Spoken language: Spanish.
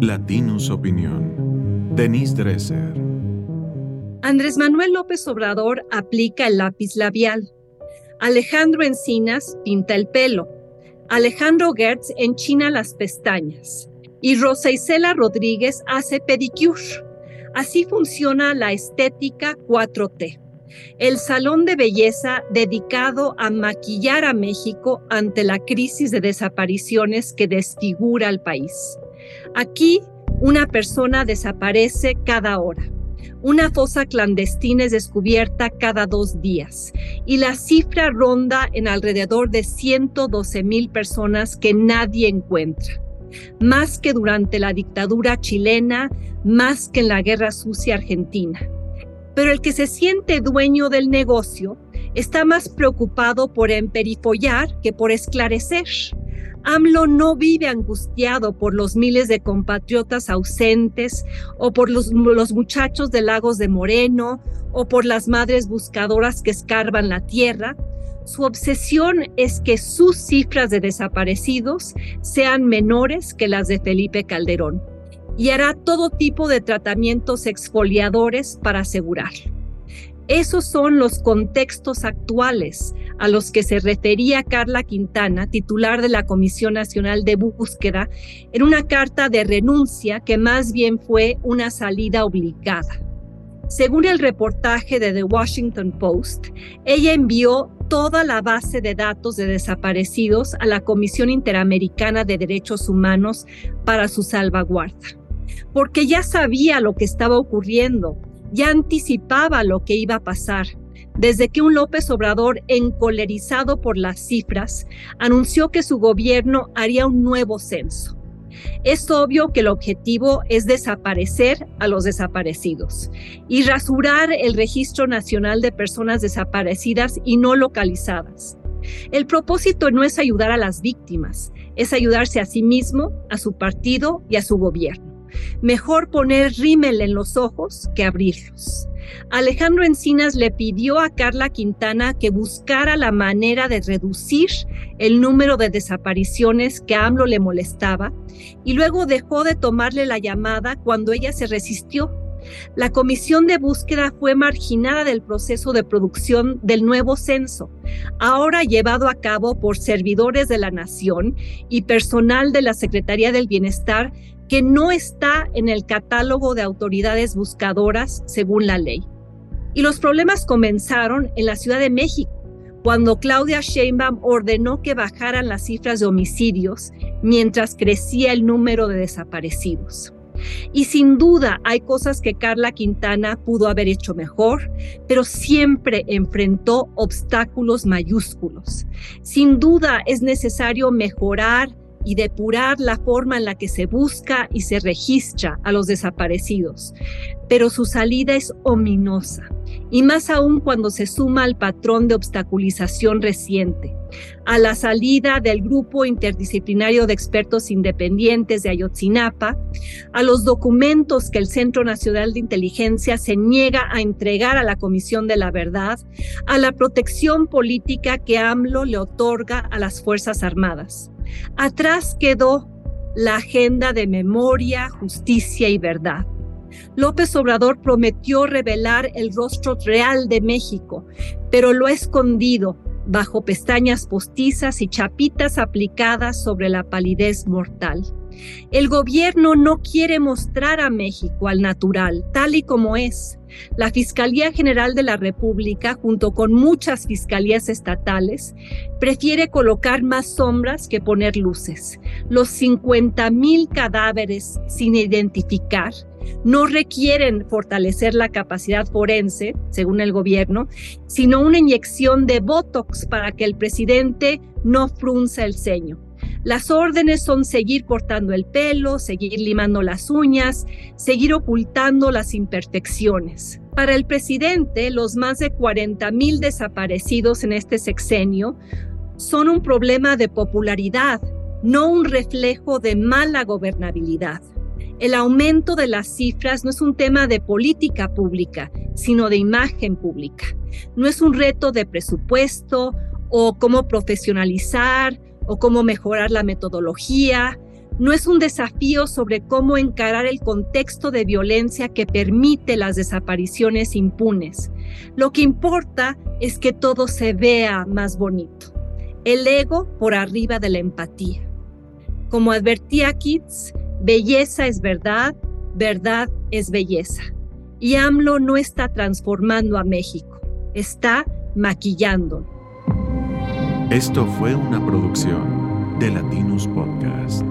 Latinus Opinión. Denise Dresser. Andrés Manuel López Obrador aplica el lápiz labial. Alejandro Encinas pinta el pelo. Alejandro Gertz enchina las pestañas. Y Rosa Isela Rodríguez hace pedicure. Así funciona la estética 4T el salón de belleza dedicado a maquillar a México ante la crisis de desapariciones que desfigura al país. Aquí una persona desaparece cada hora. Una fosa clandestina es descubierta cada dos días y la cifra ronda en alrededor de 112 mil personas que nadie encuentra. Más que durante la dictadura chilena, más que en la guerra sucia argentina pero el que se siente dueño del negocio está más preocupado por emperifollar que por esclarecer. AMLO no vive angustiado por los miles de compatriotas ausentes o por los, muchachos de Lagos de Moreno o por las madres buscadoras que escarban la tierra. Su obsesión es que sus cifras de desaparecidos sean menores que las de Felipe Calderón y hará todo tipo de tratamientos exfoliadores para asegurarlo. Esos son los contextos actuales a los que se refería Carla Quintana, titular de la Comisión Nacional de Búsqueda, en una carta de renuncia que más bien fue una salida obligada. Según el reportaje de The Washington Post, ella envió toda la base de datos de desaparecidos a la Comisión Interamericana de Derechos Humanos para su salvaguarda porque ya sabía lo que estaba ocurriendo, ya anticipaba lo que iba a pasar. Desde que un López Obrador, encolerizado por las cifras, anunció que su gobierno haría un nuevo censo. Es obvio que el objetivo es desaparecer a los desaparecidos y rasurar el Registro Nacional de Personas Desaparecidas y no localizadas. El propósito no es ayudar a las víctimas, es ayudarse a sí mismo, a su partido y a su gobierno. Mejor poner rímel en los ojos que abrirlos. Alejandro Encinas le pidió a Carla Quintana que buscara la manera de reducir el número de desapariciones que a AMLO le molestaba y luego dejó de tomarle la llamada cuando ella se resistió. La comisión de búsqueda fue marginada del proceso de producción del nuevo censo, ahora llevado a cabo por servidores de la nación y personal de la Secretaría del Bienestar que no está en el catálogo de autoridades buscadoras según la ley. Y los problemas comenzaron en la Ciudad de México, cuando Claudia Sheinbaum ordenó que bajaran las cifras de homicidios mientras crecía el número de desaparecidos. Y sin duda hay cosas que Carla Quintana pudo haber hecho mejor, pero siempre enfrentó obstáculos mayúsculos. Sin duda es necesario mejorar y depurar la forma en la que se busca y se registra a los desaparecidos. Pero su salida es ominosa, y más aún cuando se suma al patrón de obstaculización reciente, a la salida del grupo interdisciplinario de expertos independientes de Ayotzinapa, a los documentos que el Centro Nacional de Inteligencia se niega a entregar a la Comisión de la Verdad, a la protección política que AMLO le otorga a las Fuerzas Armadas. Atrás quedó la agenda de memoria, justicia y verdad. López Obrador prometió revelar el rostro real de México, pero lo ha escondido bajo pestañas postizas y chapitas aplicadas sobre la palidez mortal. El gobierno no quiere mostrar a México al natural, tal y como es. La Fiscalía General de la República, junto con muchas fiscalías estatales, prefiere colocar más sombras que poner luces. Los 50 mil cadáveres sin identificar no requieren fortalecer la capacidad forense, según el gobierno, sino una inyección de Botox para que el presidente no frunza el ceño. Las órdenes son seguir cortando el pelo, seguir limando las uñas, seguir ocultando las imperfecciones. Para el presidente, los más de 40 mil desaparecidos en este sexenio son un problema de popularidad, no un reflejo de mala gobernabilidad. El aumento de las cifras no es un tema de política pública, sino de imagen pública. No es un reto de presupuesto o cómo profesionalizar o cómo mejorar la metodología. no es un desafío sobre cómo encarar el contexto de violencia que permite las desapariciones impunes. Lo que importa es que todo se vea más bonito. El ego por arriba de la empatía. Como advertía Keats, belleza es verdad, verdad es belleza. Y AMLO no está transformando a México, está maquillando. Esto fue una producción de Latinos Podcast.